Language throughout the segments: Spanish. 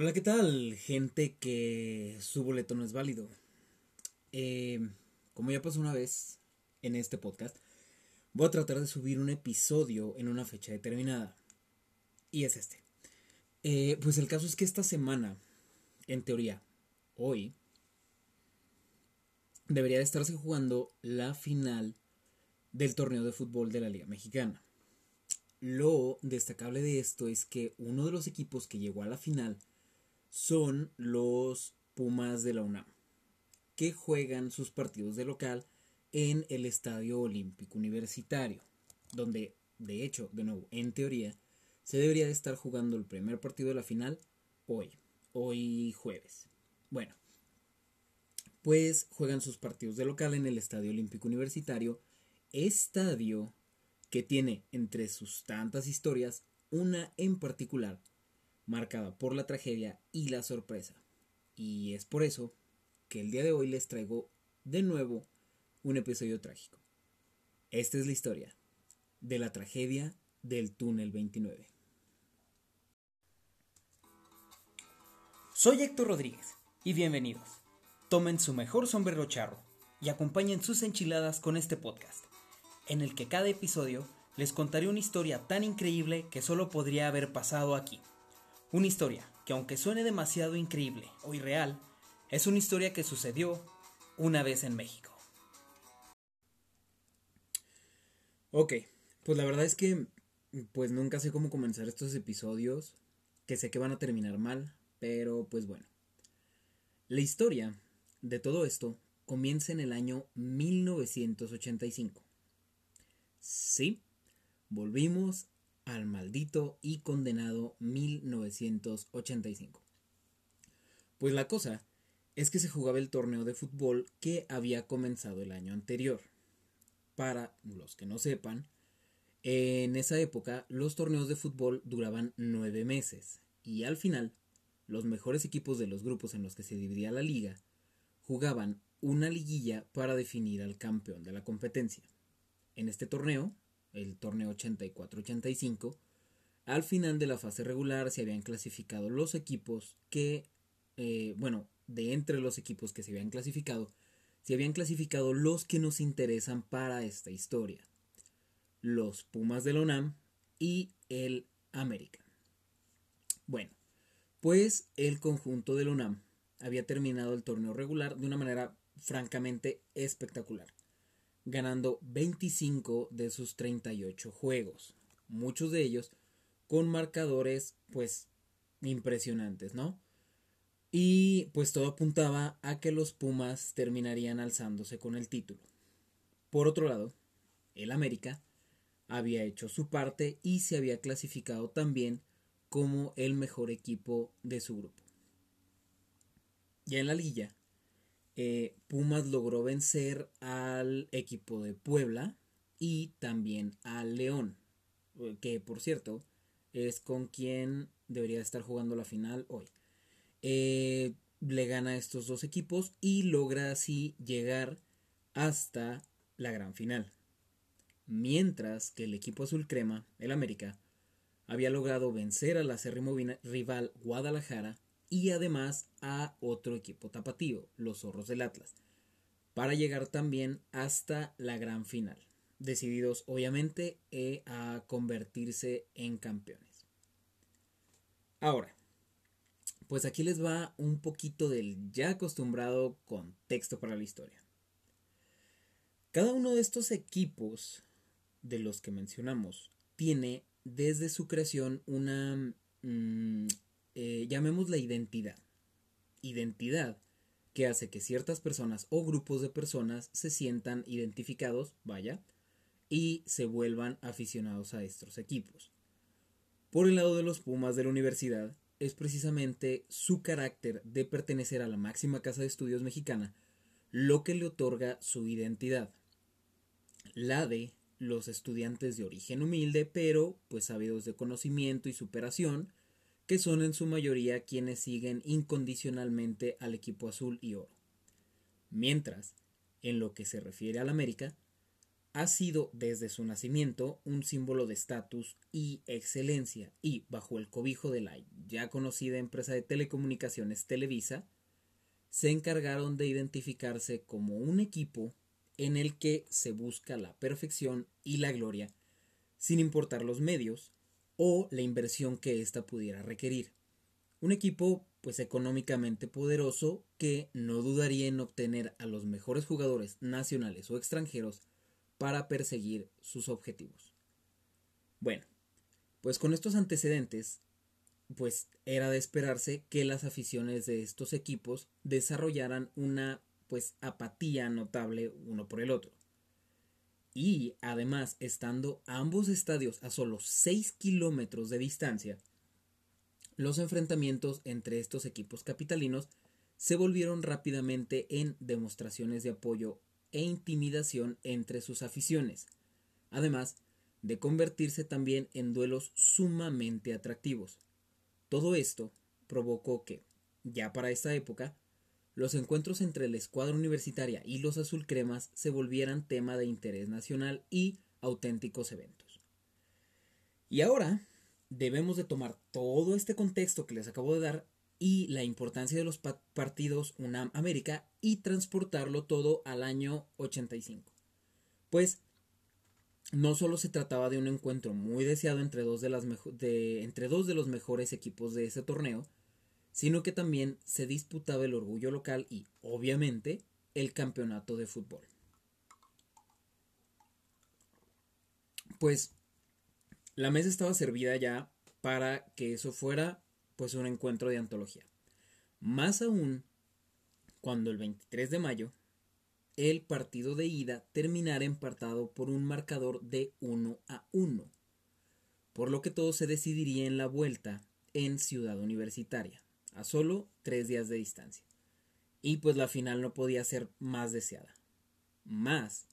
Hola, ¿qué tal? Gente que su boleto no es válido. Eh, como ya pasó una vez en este podcast, voy a tratar de subir un episodio en una fecha determinada. Y es este. Eh, pues el caso es que esta semana, en teoría, hoy, debería de estarse jugando la final del torneo de fútbol de la Liga Mexicana. Lo destacable de esto es que uno de los equipos que llegó a la final son los Pumas de la UNAM, que juegan sus partidos de local en el Estadio Olímpico Universitario, donde, de hecho, de nuevo, en teoría, se debería de estar jugando el primer partido de la final hoy, hoy jueves. Bueno, pues juegan sus partidos de local en el Estadio Olímpico Universitario, estadio que tiene entre sus tantas historias una en particular marcada por la tragedia y la sorpresa. Y es por eso que el día de hoy les traigo de nuevo un episodio trágico. Esta es la historia de la tragedia del túnel 29. Soy Héctor Rodríguez y bienvenidos. Tomen su mejor sombrero charro y acompañen sus enchiladas con este podcast en el que cada episodio les contaré una historia tan increíble que solo podría haber pasado aquí. Una historia que aunque suene demasiado increíble o irreal, es una historia que sucedió una vez en México. Ok, pues la verdad es que pues nunca sé cómo comenzar estos episodios, que sé que van a terminar mal, pero pues bueno. La historia de todo esto comienza en el año 1985 Sí, volvimos al maldito y condenado 1985. Pues la cosa es que se jugaba el torneo de fútbol que había comenzado el año anterior. Para los que no sepan, en esa época los torneos de fútbol duraban nueve meses y al final los mejores equipos de los grupos en los que se dividía la liga jugaban una liguilla para definir al campeón de la competencia en este torneo, el torneo 84-85, al final de la fase regular se habían clasificado los equipos que, eh, bueno, de entre los equipos que se habían clasificado, se habían clasificado los que nos interesan para esta historia. Los Pumas de la UNAM y el América. Bueno, pues el conjunto de la UNAM había terminado el torneo regular de una manera francamente espectacular ganando 25 de sus 38 juegos, muchos de ellos con marcadores pues impresionantes, ¿no? Y pues todo apuntaba a que los Pumas terminarían alzándose con el título. Por otro lado, el América había hecho su parte y se había clasificado también como el mejor equipo de su grupo. Ya en la liguilla, eh, Pumas logró vencer al equipo de Puebla y también al León, eh, que por cierto es con quien debería estar jugando la final hoy. Eh, le gana a estos dos equipos y logra así llegar hasta la gran final. Mientras que el equipo azul crema, el América, había logrado vencer al acérrimo rival Guadalajara y además a otro equipo tapatío, los Zorros del Atlas, para llegar también hasta la gran final, decididos obviamente eh, a convertirse en campeones. Ahora, pues aquí les va un poquito del ya acostumbrado contexto para la historia. Cada uno de estos equipos de los que mencionamos tiene desde su creación una mm, eh, llamemos la identidad. Identidad que hace que ciertas personas o grupos de personas se sientan identificados, vaya, y se vuelvan aficionados a estos equipos. Por el lado de los Pumas de la universidad, es precisamente su carácter de pertenecer a la máxima casa de estudios mexicana lo que le otorga su identidad. La de los estudiantes de origen humilde, pero pues ávidos de conocimiento y superación, que son en su mayoría quienes siguen incondicionalmente al equipo azul y oro. Mientras, en lo que se refiere al América, ha sido desde su nacimiento un símbolo de estatus y excelencia y bajo el cobijo de la ya conocida empresa de telecomunicaciones Televisa, se encargaron de identificarse como un equipo en el que se busca la perfección y la gloria, sin importar los medios o la inversión que ésta pudiera requerir. Un equipo pues económicamente poderoso que no dudaría en obtener a los mejores jugadores nacionales o extranjeros para perseguir sus objetivos. Bueno, pues con estos antecedentes, pues era de esperarse que las aficiones de estos equipos desarrollaran una pues apatía notable uno por el otro. Y además, estando ambos estadios a solo 6 kilómetros de distancia, los enfrentamientos entre estos equipos capitalinos se volvieron rápidamente en demostraciones de apoyo e intimidación entre sus aficiones, además de convertirse también en duelos sumamente atractivos. Todo esto provocó que, ya para esta época, los encuentros entre la escuadra universitaria y los azulcremas se volvieran tema de interés nacional y auténticos eventos. Y ahora debemos de tomar todo este contexto que les acabo de dar y la importancia de los partidos UNAM América y transportarlo todo al año 85. Pues no solo se trataba de un encuentro muy deseado entre dos de, las entre dos de los mejores equipos de ese torneo, sino que también se disputaba el orgullo local y, obviamente, el campeonato de fútbol. Pues la mesa estaba servida ya para que eso fuera pues un encuentro de antología. Más aún cuando el 23 de mayo el partido de ida terminara empatado por un marcador de 1 a 1, por lo que todo se decidiría en la vuelta en Ciudad Universitaria, a solo tres días de distancia. Y pues la final no podía ser más deseada, más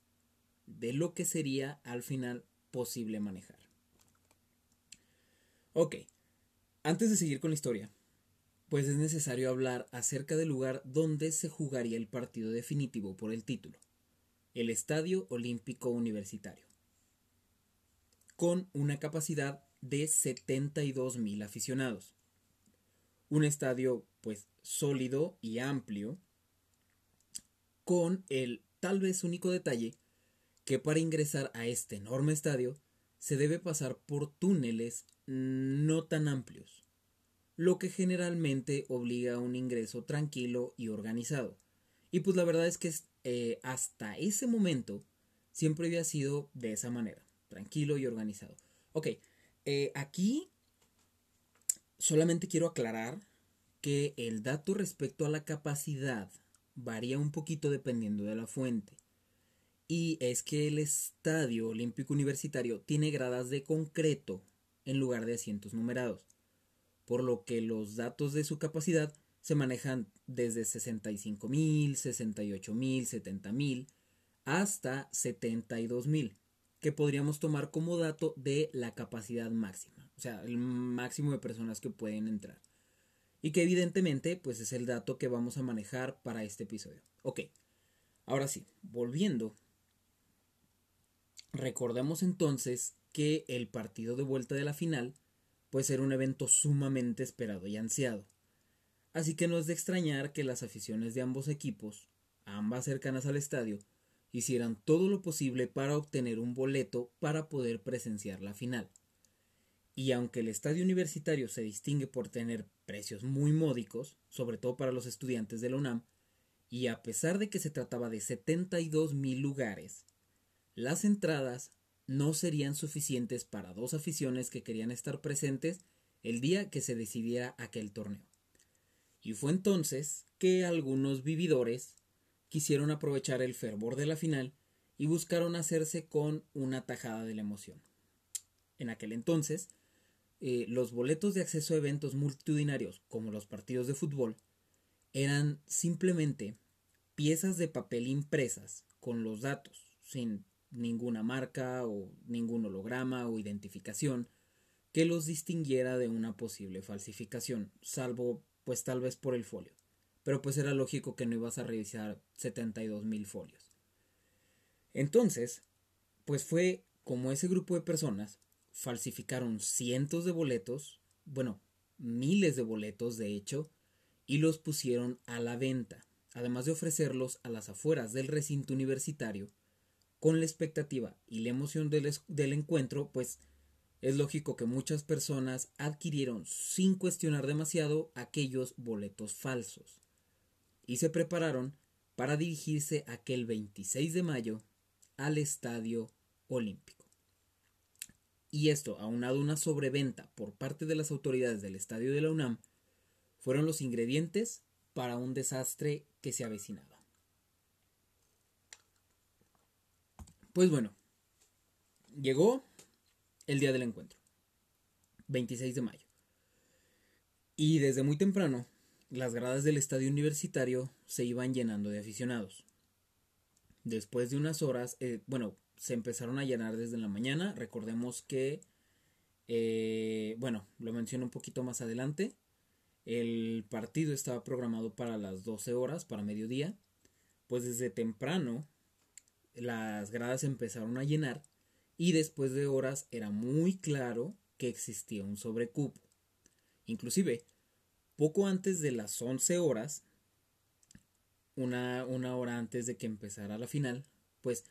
de lo que sería al final posible manejar. Ok, antes de seguir con la historia, pues es necesario hablar acerca del lugar donde se jugaría el partido definitivo por el título, el Estadio Olímpico Universitario, con una capacidad de 72 mil aficionados. Un estadio pues sólido y amplio, con el tal vez único detalle que para ingresar a este enorme estadio se debe pasar por túneles no tan amplios, lo que generalmente obliga a un ingreso tranquilo y organizado. Y pues la verdad es que eh, hasta ese momento siempre había sido de esa manera, tranquilo y organizado. Ok, eh, aquí solamente quiero aclarar que el dato respecto a la capacidad varía un poquito dependiendo de la fuente. Y es que el Estadio Olímpico Universitario tiene gradas de concreto en lugar de asientos numerados, por lo que los datos de su capacidad se manejan desde 65.000, 68.000, 70.000 hasta 72.000, que podríamos tomar como dato de la capacidad máxima, o sea, el máximo de personas que pueden entrar. Y que evidentemente pues es el dato que vamos a manejar para este episodio. Ok, ahora sí, volviendo. Recordemos entonces que el partido de vuelta de la final pues era un evento sumamente esperado y ansiado. Así que no es de extrañar que las aficiones de ambos equipos, ambas cercanas al estadio, hicieran todo lo posible para obtener un boleto para poder presenciar la final. Y aunque el estadio universitario se distingue por tener precios muy módicos, sobre todo para los estudiantes de la UNAM, y a pesar de que se trataba de 72 mil lugares, las entradas no serían suficientes para dos aficiones que querían estar presentes el día que se decidiera aquel torneo. Y fue entonces que algunos vividores quisieron aprovechar el fervor de la final y buscaron hacerse con una tajada de la emoción. En aquel entonces, eh, los boletos de acceso a eventos multitudinarios, como los partidos de fútbol, eran simplemente piezas de papel impresas con los datos, sin ninguna marca o ningún holograma o identificación que los distinguiera de una posible falsificación, salvo pues tal vez por el folio. Pero pues era lógico que no ibas a revisar 72 mil folios. Entonces, pues fue como ese grupo de personas falsificaron cientos de boletos, bueno, miles de boletos de hecho, y los pusieron a la venta, además de ofrecerlos a las afueras del recinto universitario, con la expectativa y la emoción del, del encuentro, pues es lógico que muchas personas adquirieron sin cuestionar demasiado aquellos boletos falsos y se prepararon para dirigirse aquel 26 de mayo al Estadio Olímpico. Y esto, aunado a una sobreventa por parte de las autoridades del estadio de la UNAM, fueron los ingredientes para un desastre que se avecinaba. Pues bueno, llegó el día del encuentro, 26 de mayo. Y desde muy temprano, las gradas del estadio universitario se iban llenando de aficionados. Después de unas horas, eh, bueno, se empezaron a llenar desde la mañana. Recordemos que, eh, bueno, lo menciono un poquito más adelante. El partido estaba programado para las 12 horas, para mediodía. Pues desde temprano las gradas empezaron a llenar y después de horas era muy claro que existía un sobrecupo. Inclusive, poco antes de las 11 horas, una, una hora antes de que empezara la final, pues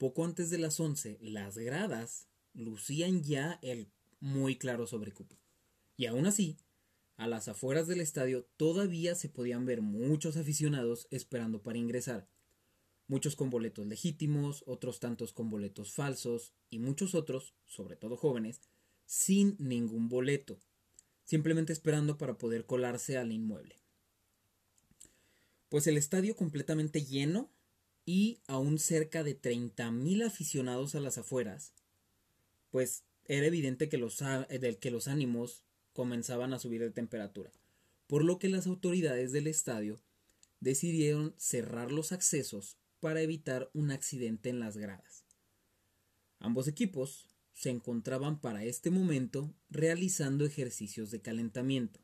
poco antes de las 11, las gradas lucían ya el muy claro sobrecupo. Y aún así, a las afueras del estadio todavía se podían ver muchos aficionados esperando para ingresar. Muchos con boletos legítimos, otros tantos con boletos falsos y muchos otros, sobre todo jóvenes, sin ningún boleto, simplemente esperando para poder colarse al inmueble. Pues el estadio completamente lleno y aún cerca de 30.000 aficionados a las afueras, pues era evidente que los, que los ánimos comenzaban a subir de temperatura, por lo que las autoridades del estadio decidieron cerrar los accesos para evitar un accidente en las gradas. Ambos equipos se encontraban para este momento realizando ejercicios de calentamiento.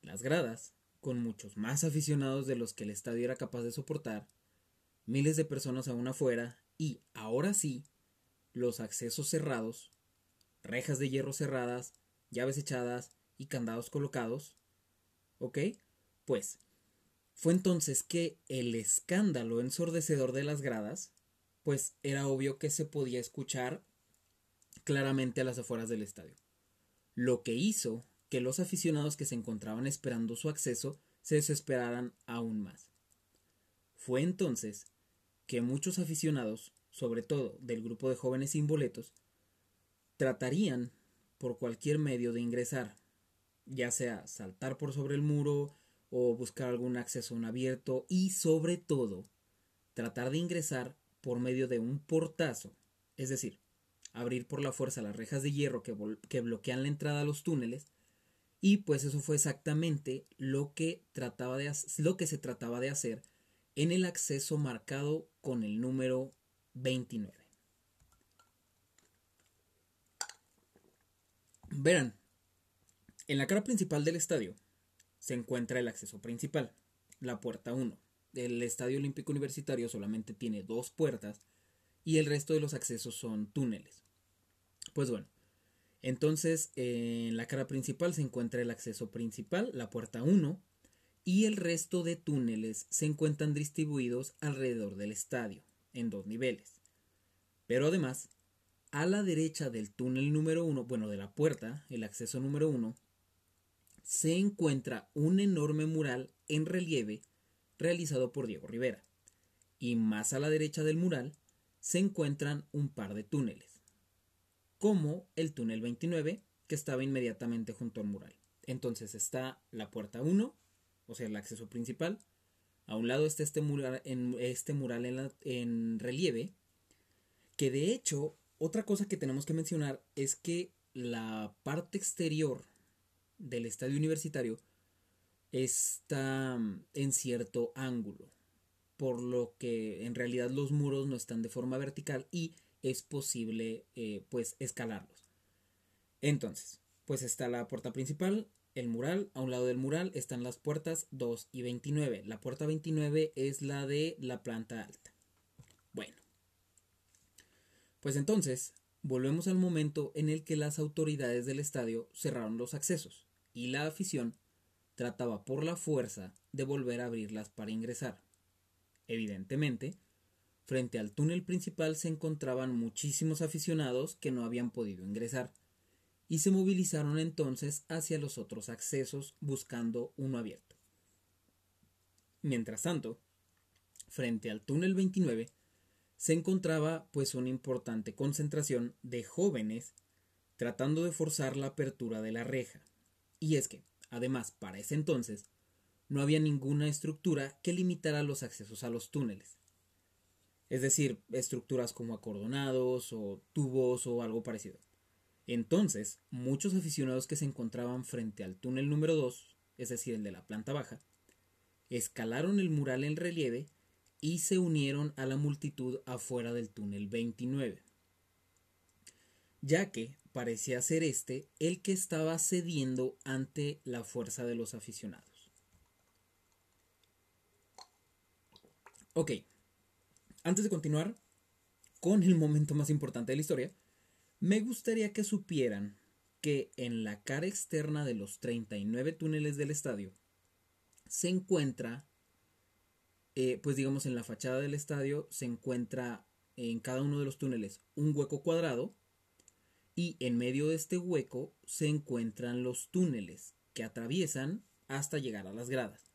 Las gradas, con muchos más aficionados de los que el estadio era capaz de soportar, miles de personas aún afuera y, ahora sí, los accesos cerrados, rejas de hierro cerradas, llaves echadas y candados colocados. ¿Ok? Pues, fue entonces que el escándalo ensordecedor de las gradas, pues era obvio que se podía escuchar claramente a las afueras del estadio. Lo que hizo que los aficionados que se encontraban esperando su acceso se desesperaran aún más. Fue entonces que muchos aficionados, sobre todo del grupo de jóvenes sin boletos, tratarían por cualquier medio de ingresar, ya sea saltar por sobre el muro o buscar algún acceso en abierto y sobre todo tratar de ingresar por medio de un portazo, es decir, abrir por la fuerza las rejas de hierro que, que bloquean la entrada a los túneles y pues eso fue exactamente lo que, trataba de, lo que se trataba de hacer en el acceso marcado con el número 29. Verán, en la cara principal del estadio se encuentra el acceso principal, la puerta 1. El Estadio Olímpico Universitario solamente tiene dos puertas y el resto de los accesos son túneles. Pues bueno, entonces en la cara principal se encuentra el acceso principal, la puerta 1, y el resto de túneles se encuentran distribuidos alrededor del estadio, en dos niveles. Pero además, a la derecha del túnel número 1, bueno, de la puerta, el acceso número 1, se encuentra un enorme mural en relieve realizado por Diego Rivera. Y más a la derecha del mural se encuentran un par de túneles, como el túnel 29, que estaba inmediatamente junto al mural. Entonces está la puerta 1 o sea, el acceso principal. A un lado está este mural en, este mural en, relieve, que de hecho, otra cosa que tenemos que mencionar es que la parte exterior del estadio universitario está mm, en cierto ángulo, por lo que en realidad los muros no están de forma vertical y es posible eh, pues escalarlos. Entonces, pues está la puerta principal, el mural, a un lado del mural están las puertas 2 y 29. La puerta 29 es la de la planta alta. Bueno, Pues entonces, volvemos al momento en el que las autoridades del estadio cerraron los accesos y la afición trataba por la fuerza de volver a abrirlas para ingresar. Evidentemente, frente al túnel principal se encontraban muchísimos aficionados que no habían podido ingresar, y se movilizaron entonces hacia los otros accesos buscando uno abierto. Mientras tanto, frente al túnel 29, se encontraba pues una importante concentración de jóvenes tratando de forzar la apertura de la reja. Y es que, además, para ese entonces, no había ninguna estructura que limitara los accesos a los túneles. Es decir, estructuras como acordonados o tubos o algo parecido. Entonces, muchos aficionados que se encontraban frente al túnel número 2, es decir, el de la planta baja, escalaron el mural en relieve y se unieron a la multitud afuera del túnel 29, ya que parecía ser este el que estaba cediendo ante la fuerza de los aficionados. Ok, antes de continuar con el momento más importante de la historia, me gustaría que supieran que en la cara externa de los 39 túneles del estadio se encuentra, eh, pues digamos en la fachada del estadio se encuentra en cada uno de los túneles un hueco cuadrado y en medio de este hueco se encuentran los túneles que atraviesan hasta llegar a las gradas.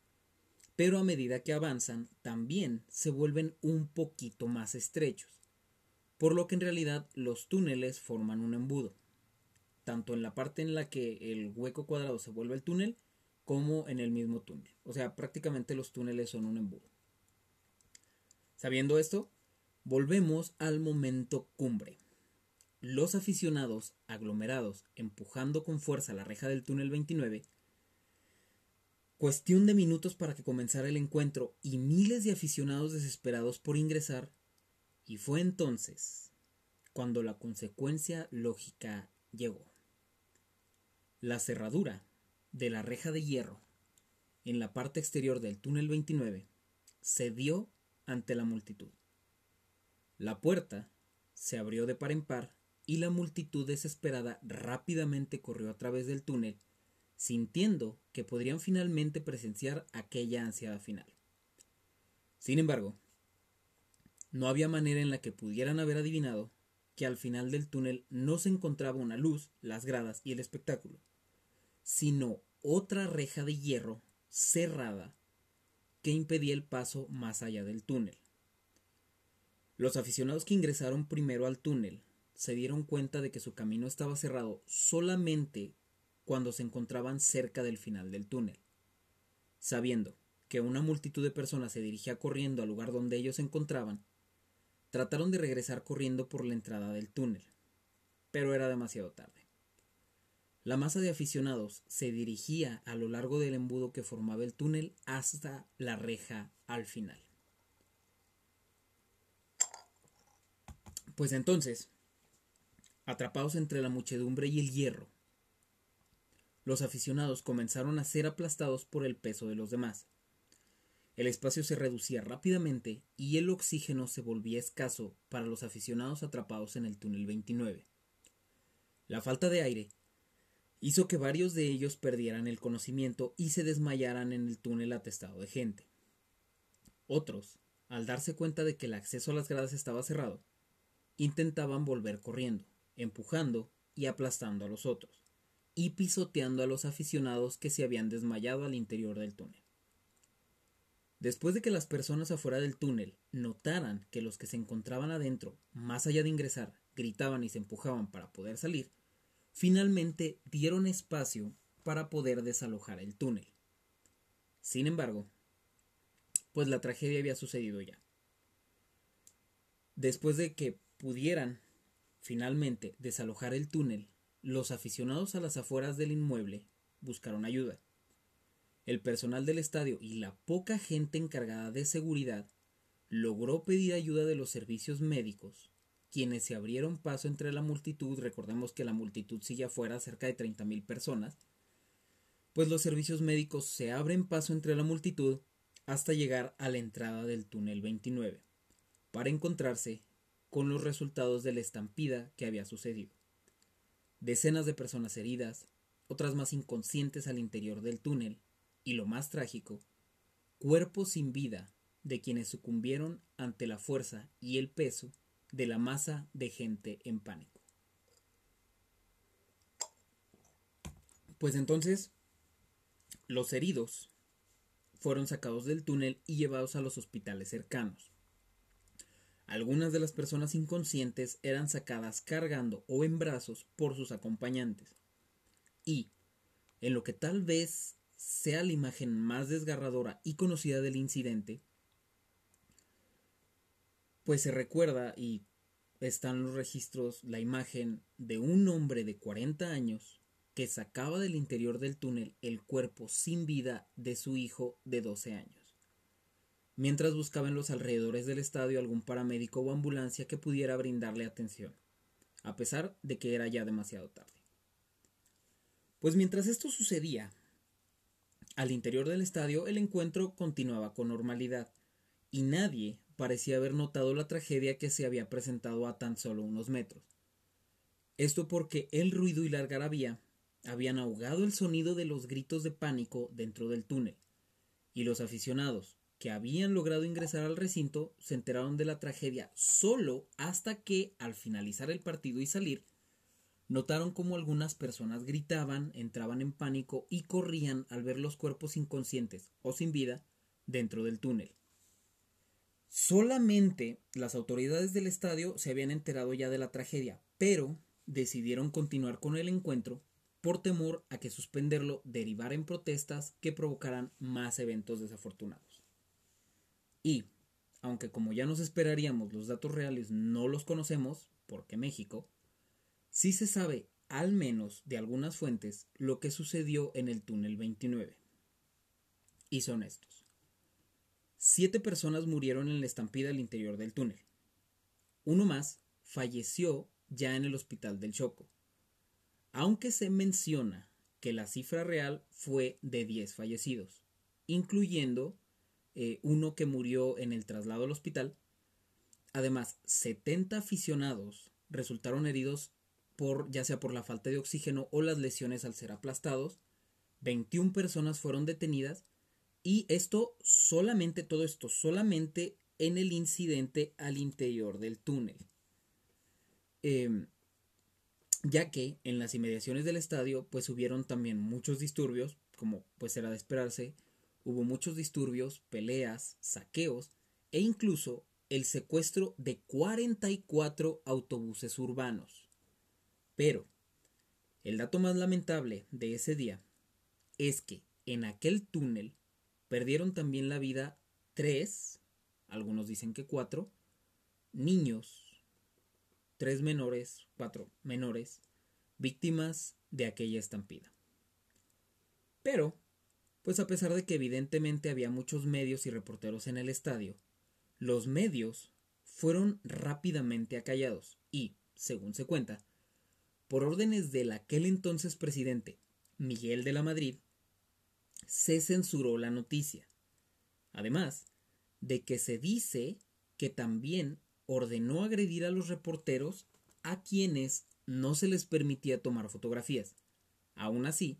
Pero a medida que avanzan también se vuelven un poquito más estrechos, por lo que en realidad los túneles forman un embudo, tanto en la parte en la que el hueco cuadrado se vuelve el túnel, como en el mismo túnel. O sea, prácticamente los túneles son un embudo. Sabiendo esto, volvemos al momento cumbre. Los aficionados aglomerados empujando con fuerza la reja del túnel 29 Cuestión de minutos para que comenzara el encuentro y miles de aficionados desesperados por ingresar, y fue entonces cuando la consecuencia lógica llegó. La cerradura de la reja de hierro en la parte exterior del túnel 29 cedió ante la multitud. La puerta se abrió de par en par y la multitud desesperada rápidamente corrió a través del túnel sintiendo que podrían finalmente presenciar aquella ansiada final. Sin embargo, no había manera en la que pudieran haber adivinado que al final del túnel no se encontraba una luz, las gradas y el espectáculo, sino otra reja de hierro cerrada que impedía el paso más allá del túnel. Los aficionados que ingresaron primero al túnel se dieron cuenta de que su camino estaba cerrado solamente cuando se encontraban cerca del final del túnel. Sabiendo que una multitud de personas se dirigía corriendo al lugar donde ellos se encontraban, trataron de regresar corriendo por la entrada del túnel, pero era demasiado tarde. La masa de aficionados se dirigía a lo largo del embudo que formaba el túnel hasta la reja al final. Pues entonces, atrapados entre la muchedumbre y el hierro, los aficionados comenzaron a ser aplastados por el peso de los demás. El espacio se reducía rápidamente y el oxígeno se volvía escaso para los aficionados atrapados en el túnel 29. La falta de aire hizo que varios de ellos perdieran el conocimiento y se desmayaran en el túnel atestado de gente. Otros, al darse cuenta de que el acceso a las gradas estaba cerrado, intentaban volver corriendo, empujando y aplastando a los otros y pisoteando a los aficionados que se habían desmayado al interior del túnel. Después de que las personas afuera del túnel notaran que los que se encontraban adentro, más allá de ingresar, gritaban y se empujaban para poder salir, finalmente dieron espacio para poder desalojar el túnel. Sin embargo, pues la tragedia había sucedido ya. Después de que pudieran finalmente desalojar el túnel, los aficionados a las afueras del inmueble buscaron ayuda. El personal del estadio y la poca gente encargada de seguridad logró pedir ayuda de los servicios médicos, quienes se abrieron paso entre la multitud, recordemos que la multitud sigue afuera cerca de 30.000 personas, pues los servicios médicos se abren paso entre la multitud hasta llegar a la entrada del túnel 29, para encontrarse con los resultados de la estampida que había sucedido. Decenas de personas heridas, otras más inconscientes al interior del túnel, y lo más trágico, cuerpos sin vida de quienes sucumbieron ante la fuerza y el peso de la masa de gente en pánico. Pues entonces, los heridos fueron sacados del túnel y llevados a los hospitales cercanos. Algunas de las personas inconscientes eran sacadas cargando o en brazos por sus acompañantes. Y, en lo que tal vez sea la imagen más desgarradora y conocida del incidente, pues se recuerda y están los registros la imagen de un hombre de 40 años que sacaba del interior del túnel el cuerpo sin vida de su hijo de 12 años, mientras buscaba en los alrededores del estadio algún paramédico o ambulancia que pudiera brindarle atención, a pesar de que era ya demasiado tarde. Pues mientras esto sucedía, al interior del estadio el encuentro continuaba con normalidad, y nadie parecía haber notado la tragedia que se había presentado a tan solo unos metros. Esto porque el ruido y la algarabía habían ahogado el sonido de los gritos de pánico dentro del túnel, y los aficionados que habían logrado ingresar al recinto se enteraron de la tragedia solo hasta que, al finalizar el partido y salir, notaron como algunas personas gritaban, entraban en pánico y corrían al ver los cuerpos inconscientes o sin vida dentro del túnel. Solamente las autoridades del estadio se habían enterado ya de la tragedia, pero decidieron continuar con el encuentro por temor a que suspenderlo derivara en protestas que provocaran más eventos desafortunados. Y, aunque como ya nos esperaríamos los datos reales no los conocemos, porque México, sí se sabe, al menos de algunas fuentes, lo que sucedió en el túnel 29. Y son estos. Siete personas murieron en la estampida al interior del túnel. Uno más falleció ya en el hospital del Choco aunque se menciona que la cifra real fue de 10 fallecidos, incluyendo eh, uno que murió en el traslado al hospital. Además, 70 aficionados resultaron heridos por ya sea por la falta de oxígeno o las lesiones al ser aplastados. 21 personas fueron detenidas y esto solamente, todo esto solamente en el incidente al interior del túnel. Eh, ya que en las inmediaciones del estadio pues hubieron también muchos disturbios, como pues era de esperarse, hubo muchos disturbios, peleas, saqueos e incluso el secuestro de 44 autobuses urbanos. Pero el dato más lamentable de ese día es que en aquel túnel perdieron también la vida tres, algunos dicen que cuatro, niños tres menores, cuatro menores, víctimas de aquella estampida. Pero, pues a pesar de que evidentemente había muchos medios y reporteros en el estadio, los medios fueron rápidamente acallados y, según se cuenta, por órdenes del aquel entonces presidente, Miguel de la Madrid, se censuró la noticia. Además de que se dice que también ordenó agredir a los reporteros a quienes no se les permitía tomar fotografías. Aún así,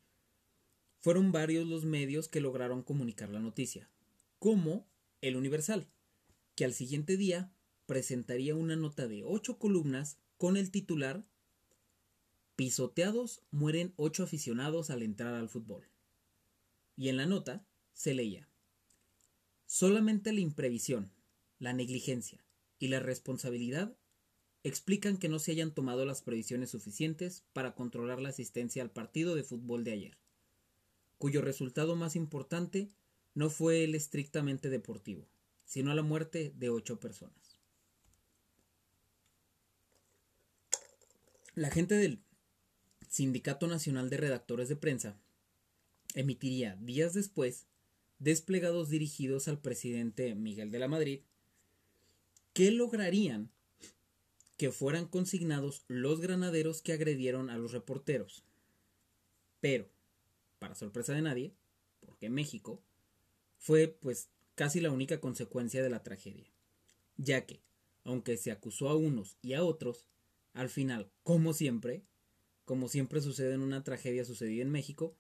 fueron varios los medios que lograron comunicar la noticia, como El Universal, que al siguiente día presentaría una nota de ocho columnas con el titular Pisoteados mueren ocho aficionados al entrar al fútbol. Y en la nota se leía Solamente la imprevisión, la negligencia, y la responsabilidad explican que no se hayan tomado las previsiones suficientes para controlar la asistencia al partido de fútbol de ayer, cuyo resultado más importante no fue el estrictamente deportivo, sino la muerte de ocho personas. La gente del Sindicato Nacional de Redactores de Prensa emitiría días después desplegados dirigidos al presidente Miguel de la Madrid ¿Qué lograrían que fueran consignados los granaderos que agredieron a los reporteros? Pero, para sorpresa de nadie, porque México fue pues casi la única consecuencia de la tragedia, ya que, aunque se acusó a unos y a otros, al final, como siempre, como siempre sucede en una tragedia sucedida en México,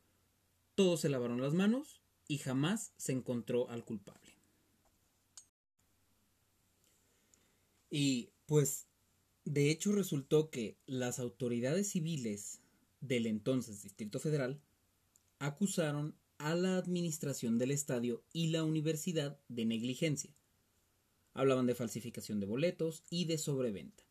todos se lavaron las manos y jamás se encontró al culpable. Y pues, de hecho resultó que las autoridades civiles del entonces Distrito Federal acusaron a la administración del estadio y la universidad de negligencia. Hablaban de falsificación de boletos y de sobreventa.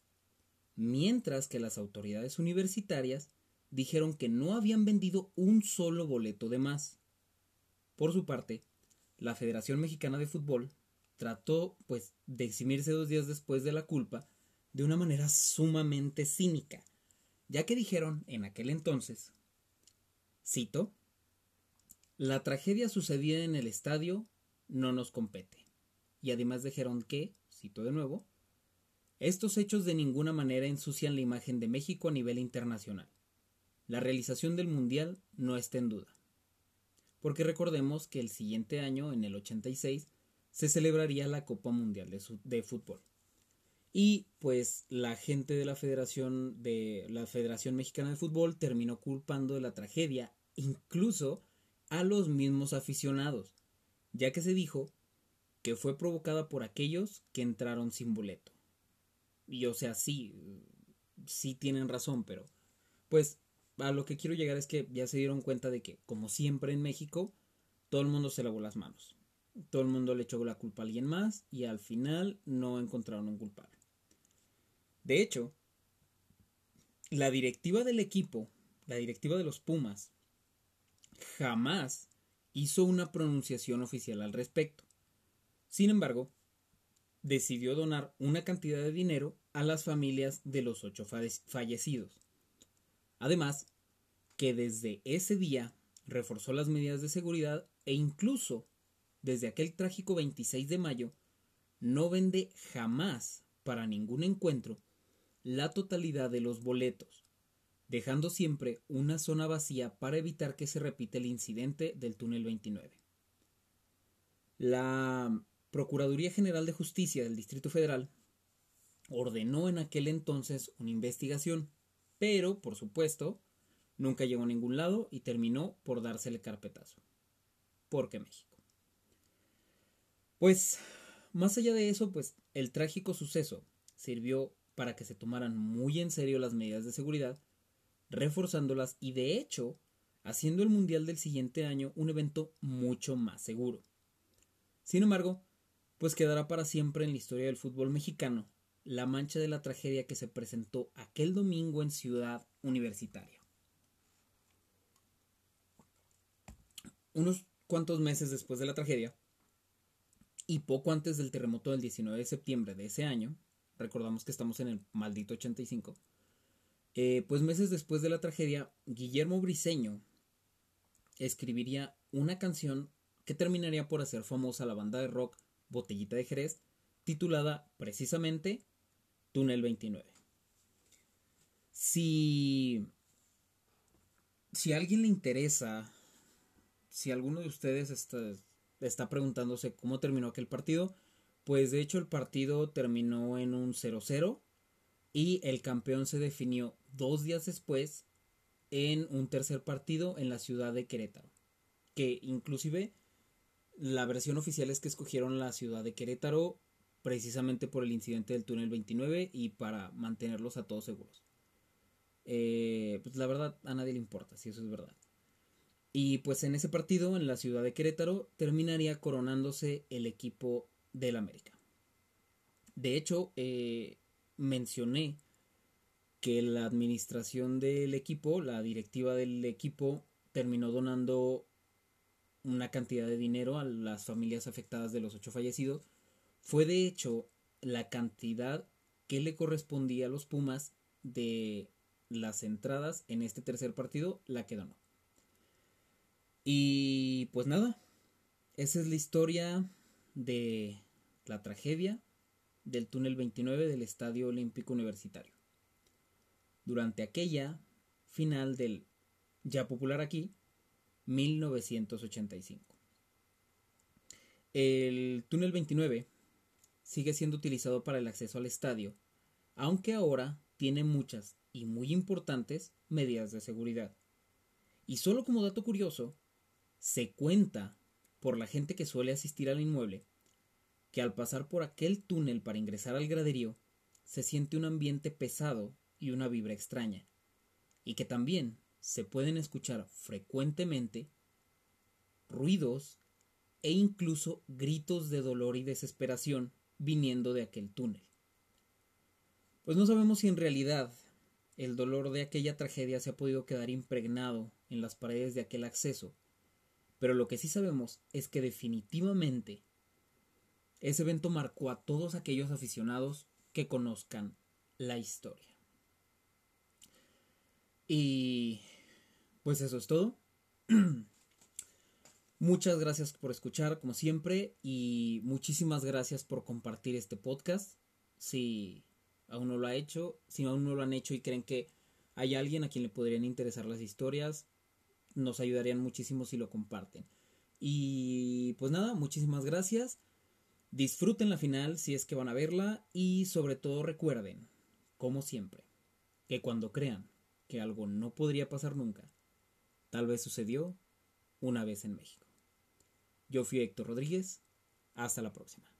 Mientras que las autoridades universitarias dijeron que no habían vendido un solo boleto de más. Por su parte, la Federación Mexicana de Fútbol trató pues de eximirse dos días después de la culpa de una manera sumamente cínica, ya que dijeron en aquel entonces, cito, la tragedia sucedida en el estadio no nos compete. Y además dijeron que, cito de nuevo, estos hechos de ninguna manera ensucian la imagen de México a nivel internacional. La realización del Mundial no está en duda. Porque recordemos que el siguiente año, en el 86, se celebraría la Copa Mundial de, Fútbol. Y pues la gente de la Federación de la Federación Mexicana de Fútbol terminó culpando de la tragedia incluso a los mismos aficionados, ya que se dijo que fue provocada por aquellos que entraron sin boleto. Y o sea, sí, sí tienen razón, pero pues a lo que quiero llegar es que ya se dieron cuenta de que, como siempre en México, todo el mundo se lavó las manos todo el mundo le echó la culpa a alguien más y al final no encontraron un culpable. De hecho, la directiva del equipo, la directiva de los Pumas, jamás hizo una pronunciación oficial al respecto. Sin embargo, decidió donar una cantidad de dinero a las familias de los ocho fallecidos. Además, que desde ese día reforzó las medidas de seguridad e incluso desde aquel trágico 26 de mayo, no vende jamás para ningún encuentro la totalidad de los boletos, dejando siempre una zona vacía para evitar que se repita el incidente del túnel 29. La Procuraduría General de Justicia del Distrito Federal ordenó en aquel entonces una investigación, pero, por supuesto, nunca llegó a ningún lado y terminó por dársele carpetazo. Porque México. Pues, más allá de eso, pues el trágico suceso sirvió para que se tomaran muy en serio las medidas de seguridad, reforzándolas y de hecho haciendo el Mundial del siguiente año un evento mucho más seguro. Sin embargo, pues quedará para siempre en la historia del fútbol mexicano la mancha de la tragedia que se presentó aquel domingo en Ciudad Universitaria. Unos cuantos meses después de la tragedia, y poco antes del terremoto del 19 de septiembre de ese año, recordamos que estamos en el maldito 85, eh, pues meses después de la tragedia, Guillermo Briseño escribiría una canción que terminaría por hacer famosa la banda de rock Botellita de Jerez, titulada precisamente Túnel 29. Si, si a alguien le interesa, si alguno de ustedes está, está preguntándose cómo terminó aquel partido. Pues de hecho el partido terminó en un 0-0 y el campeón se definió dos días después en un tercer partido en la ciudad de Querétaro. Que inclusive la versión oficial es que escogieron la ciudad de Querétaro precisamente por el incidente del túnel 29 y para mantenerlos a todos seguros. Eh, pues la verdad a nadie le importa si eso es verdad. Y pues en ese partido, en la ciudad de Querétaro, terminaría coronándose el equipo del América. De hecho, eh, mencioné que la administración del equipo, la directiva del equipo, terminó donando una cantidad de dinero a las familias afectadas de los ocho fallecidos. Fue de hecho la cantidad que le correspondía a los Pumas de las entradas en este tercer partido, la que donó. Y pues nada, esa es la historia de la tragedia del túnel 29 del Estadio Olímpico Universitario. Durante aquella final del ya popular aquí 1985. El túnel 29 sigue siendo utilizado para el acceso al estadio, aunque ahora tiene muchas y muy importantes medidas de seguridad. Y solo como dato curioso, se cuenta por la gente que suele asistir al inmueble que al pasar por aquel túnel para ingresar al graderío se siente un ambiente pesado y una vibra extraña, y que también se pueden escuchar frecuentemente ruidos e incluso gritos de dolor y desesperación viniendo de aquel túnel. Pues no sabemos si en realidad el dolor de aquella tragedia se ha podido quedar impregnado en las paredes de aquel acceso, pero lo que sí sabemos es que definitivamente ese evento marcó a todos aquellos aficionados que conozcan la historia. Y pues eso es todo. Muchas gracias por escuchar, como siempre, y muchísimas gracias por compartir este podcast. Si aún no lo ha hecho, si aún no lo han hecho y creen que hay alguien a quien le podrían interesar las historias, nos ayudarían muchísimo si lo comparten. Y pues nada, muchísimas gracias. Disfruten la final si es que van a verla y sobre todo recuerden, como siempre, que cuando crean que algo no podría pasar nunca, tal vez sucedió una vez en México. Yo fui Héctor Rodríguez. Hasta la próxima.